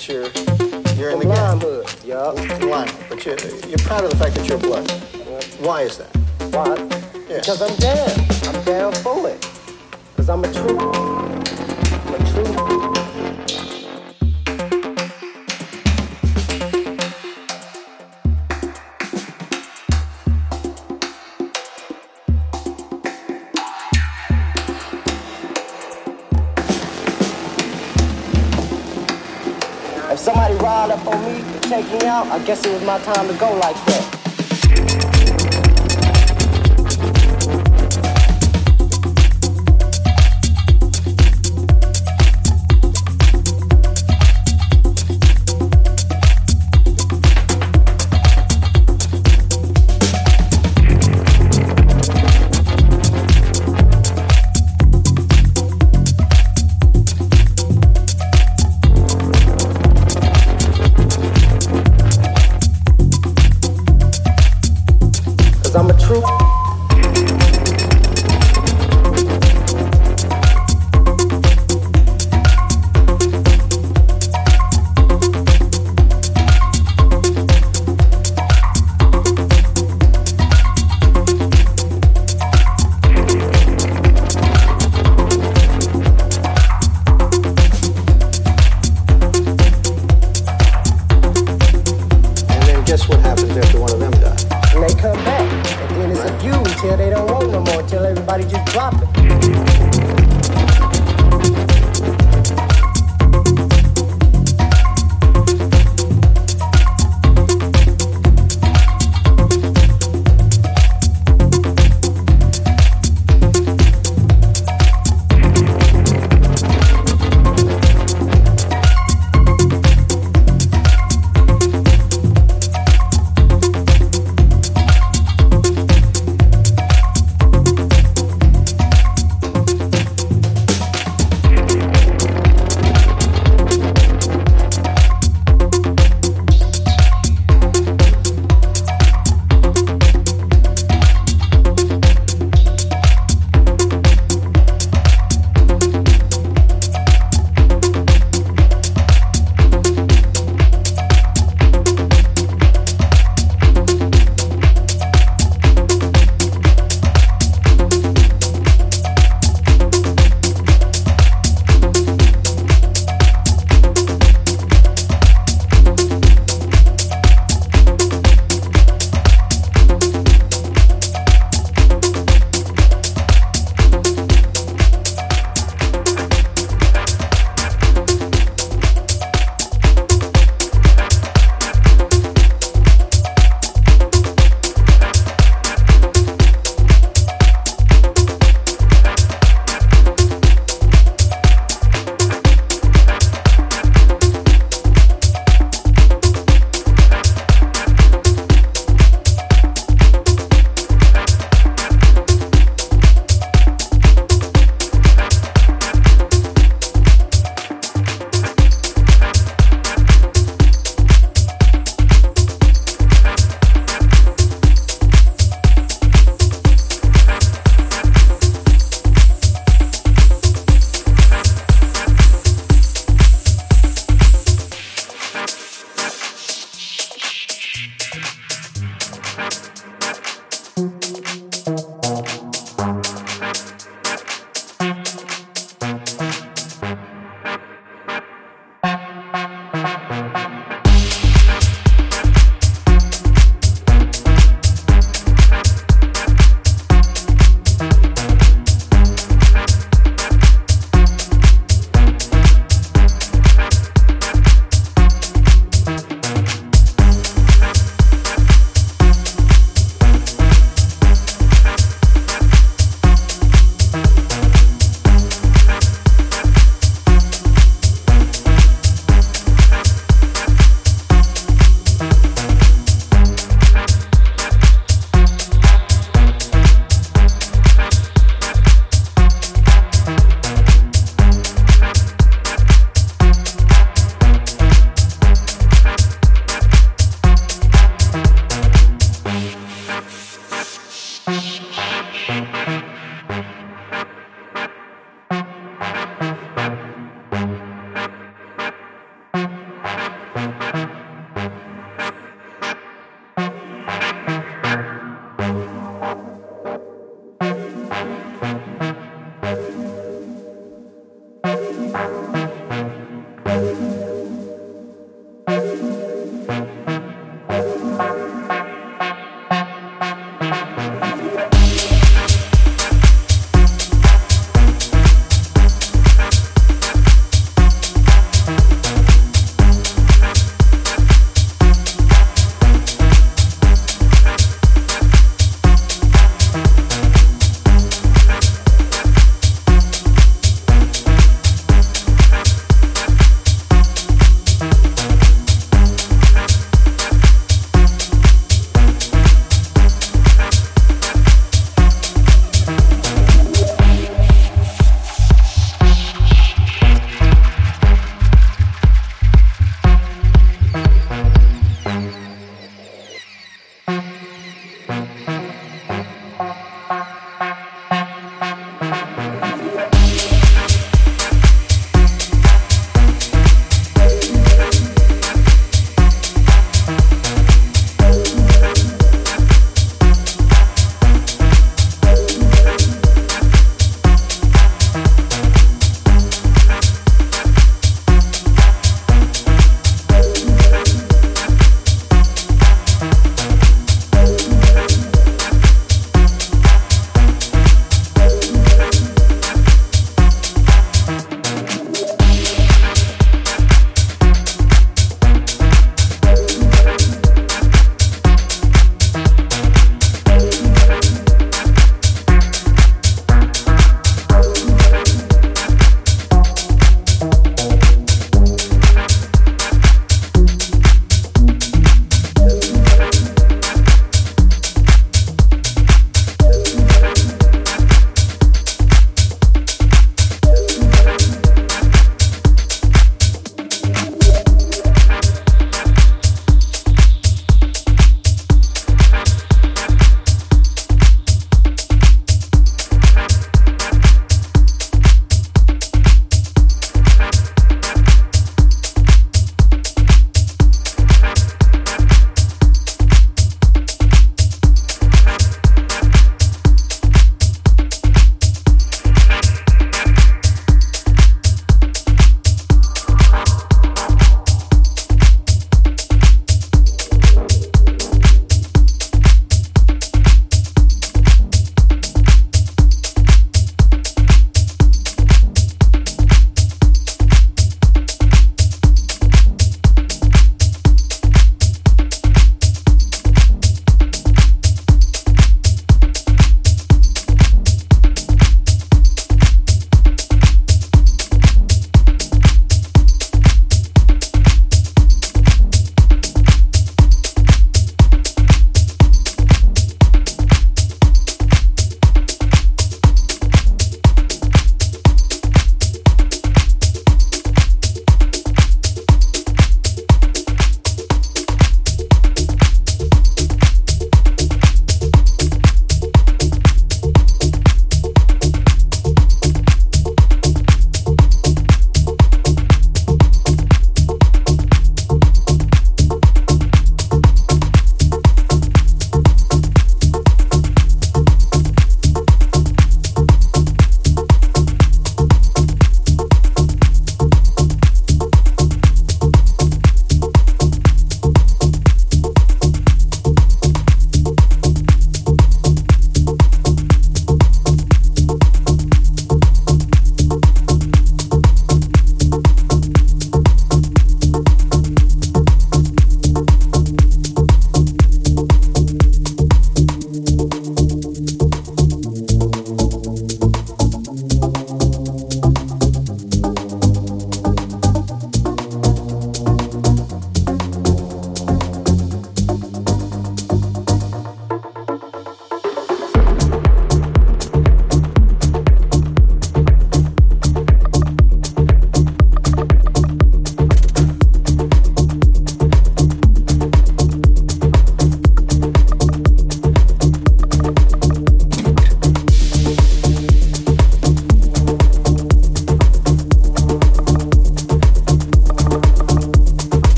that you're you're in the game. Yeah. Blind, but you're you're proud of the fact that you're blind. Why is that? Why? Because I'm dead. time to go like Why did you drop it.